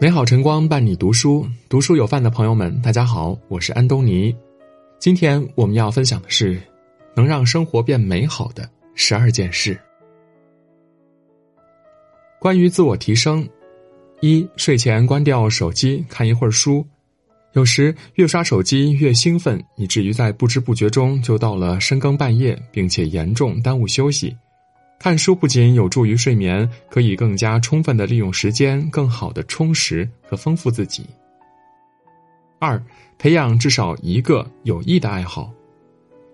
美好晨光伴你读书，读书有饭的朋友们，大家好，我是安东尼。今天我们要分享的是，能让生活变美好的十二件事。关于自我提升，一睡前关掉手机，看一会儿书。有时越刷手机越兴奋，以至于在不知不觉中就到了深更半夜，并且严重耽误休息。看书不仅有助于睡眠，可以更加充分的利用时间，更好的充实和丰富自己。二，培养至少一个有益的爱好。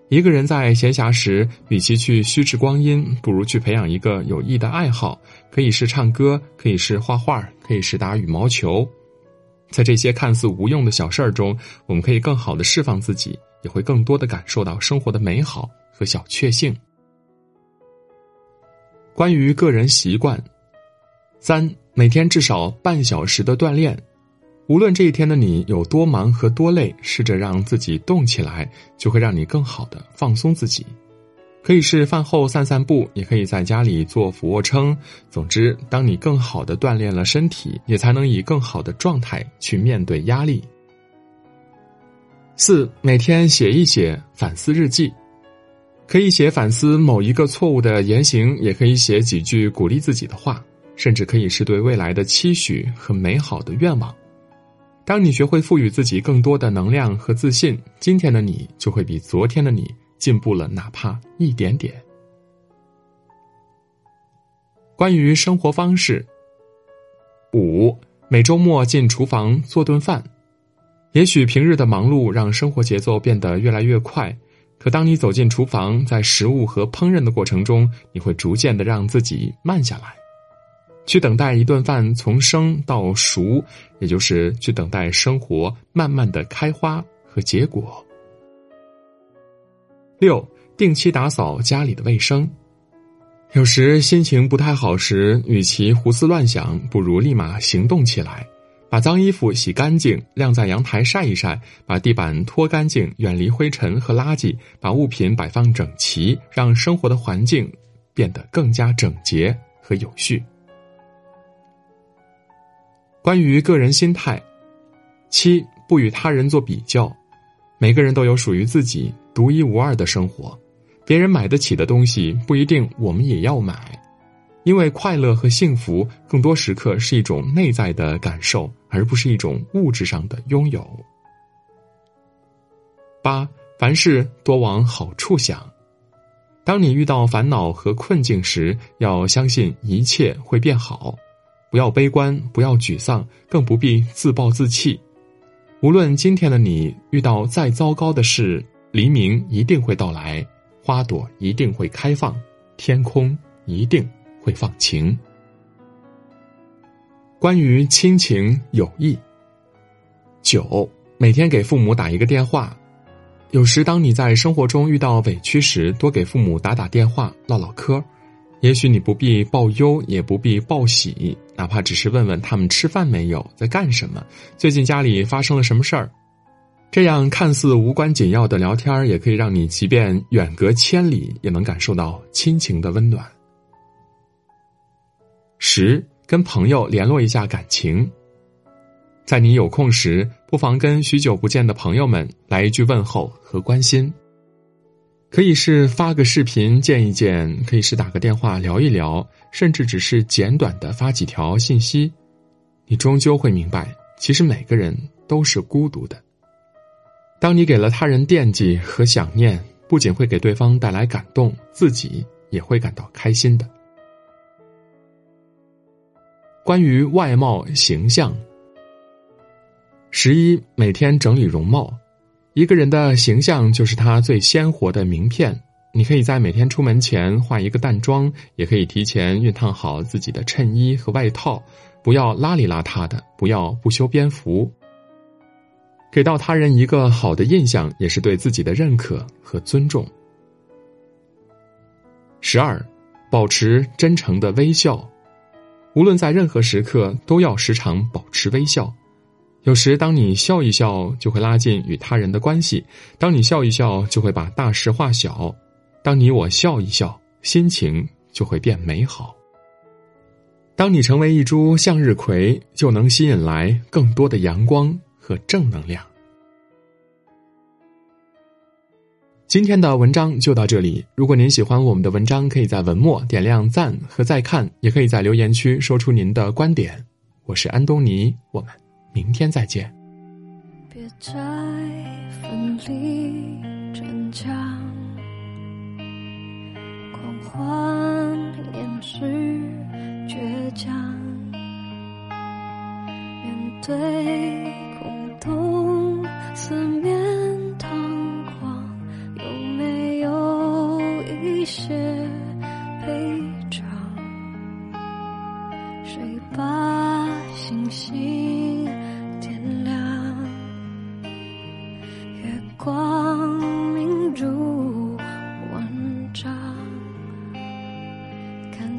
一个人在闲暇时，与其去虚掷光阴，不如去培养一个有益的爱好，可以是唱歌，可以是画画，可以是打羽毛球。在这些看似无用的小事儿中，我们可以更好的释放自己，也会更多的感受到生活的美好和小确幸。关于个人习惯，三每天至少半小时的锻炼。无论这一天的你有多忙和多累，试着让自己动起来，就会让你更好的放松自己。可以是饭后散散步，也可以在家里做俯卧撑。总之，当你更好的锻炼了身体，也才能以更好的状态去面对压力。四每天写一写反思日记。可以写反思某一个错误的言行，也可以写几句鼓励自己的话，甚至可以是对未来的期许和美好的愿望。当你学会赋予自己更多的能量和自信，今天的你就会比昨天的你进步了，哪怕一点点。关于生活方式，五每周末进厨房做顿饭。也许平日的忙碌让生活节奏变得越来越快。可当你走进厨房，在食物和烹饪的过程中，你会逐渐的让自己慢下来，去等待一顿饭从生到熟，也就是去等待生活慢慢的开花和结果。六，定期打扫家里的卫生。有时心情不太好时，与其胡思乱想，不如立马行动起来。把脏衣服洗干净，晾在阳台晒一晒；把地板拖干净，远离灰尘和垃圾；把物品摆放整齐，让生活的环境变得更加整洁和有序。关于个人心态，七不与他人做比较。每个人都有属于自己独一无二的生活，别人买得起的东西不一定我们也要买。因为快乐和幸福更多时刻是一种内在的感受，而不是一种物质上的拥有。八，凡事多往好处想。当你遇到烦恼和困境时，要相信一切会变好，不要悲观，不要沮丧，更不必自暴自弃。无论今天的你遇到再糟糕的事，黎明一定会到来，花朵一定会开放，天空一定。会放晴。关于亲情友谊，九每天给父母打一个电话。有时当你在生活中遇到委屈时，多给父母打打电话唠唠嗑。也许你不必报忧，也不必报喜，哪怕只是问问他们吃饭没有，在干什么，最近家里发生了什么事儿。这样看似无关紧要的聊天，也可以让你即便远隔千里，也能感受到亲情的温暖。十，跟朋友联络一下感情。在你有空时，不妨跟许久不见的朋友们来一句问候和关心。可以是发个视频见一见，可以是打个电话聊一聊，甚至只是简短的发几条信息。你终究会明白，其实每个人都是孤独的。当你给了他人惦记和想念，不仅会给对方带来感动，自己也会感到开心的。关于外貌形象，十一每天整理容貌，一个人的形象就是他最鲜活的名片。你可以在每天出门前化一个淡妆，也可以提前熨烫好自己的衬衣和外套，不要邋里邋遢的，不要不修边幅。给到他人一个好的印象，也是对自己的认可和尊重。十二，保持真诚的微笑。无论在任何时刻，都要时常保持微笑。有时，当你笑一笑，就会拉近与他人的关系；当你笑一笑，就会把大事化小；当你我笑一笑，心情就会变美好。当你成为一株向日葵，就能吸引来更多的阳光和正能量。今天的文章就到这里。如果您喜欢我们的文章，可以在文末点亮赞和再看，也可以在留言区说出您的观点。我是安东尼，我们明天再见。别再奋力逞强，狂欢掩饰倔强，面对空洞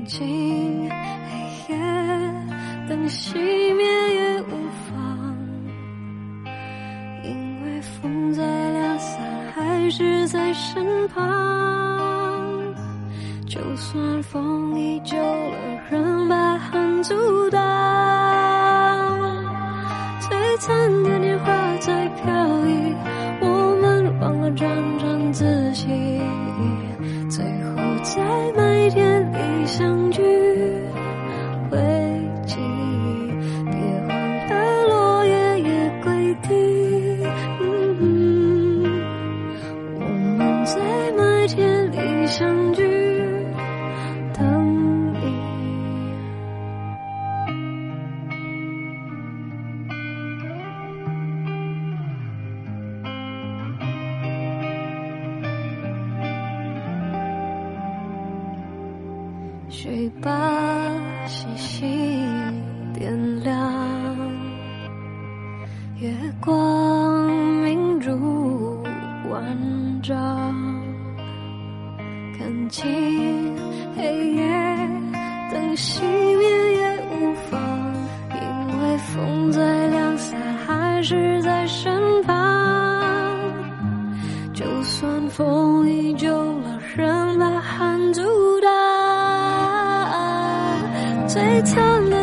看尽黑夜，灯熄灭也无妨，因为风再凉，伞还是在身旁。就算风依旧了，水把星星点亮，月光明如万丈，看清黑夜，灯熄灭也无妨，因为风再凉，伞还是在身旁。就算风依旧最灿烂。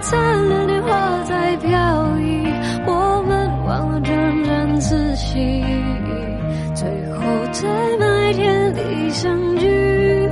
灿烂的花在飘逸，我们忘了沾沾自喜，最后在麦田里相聚。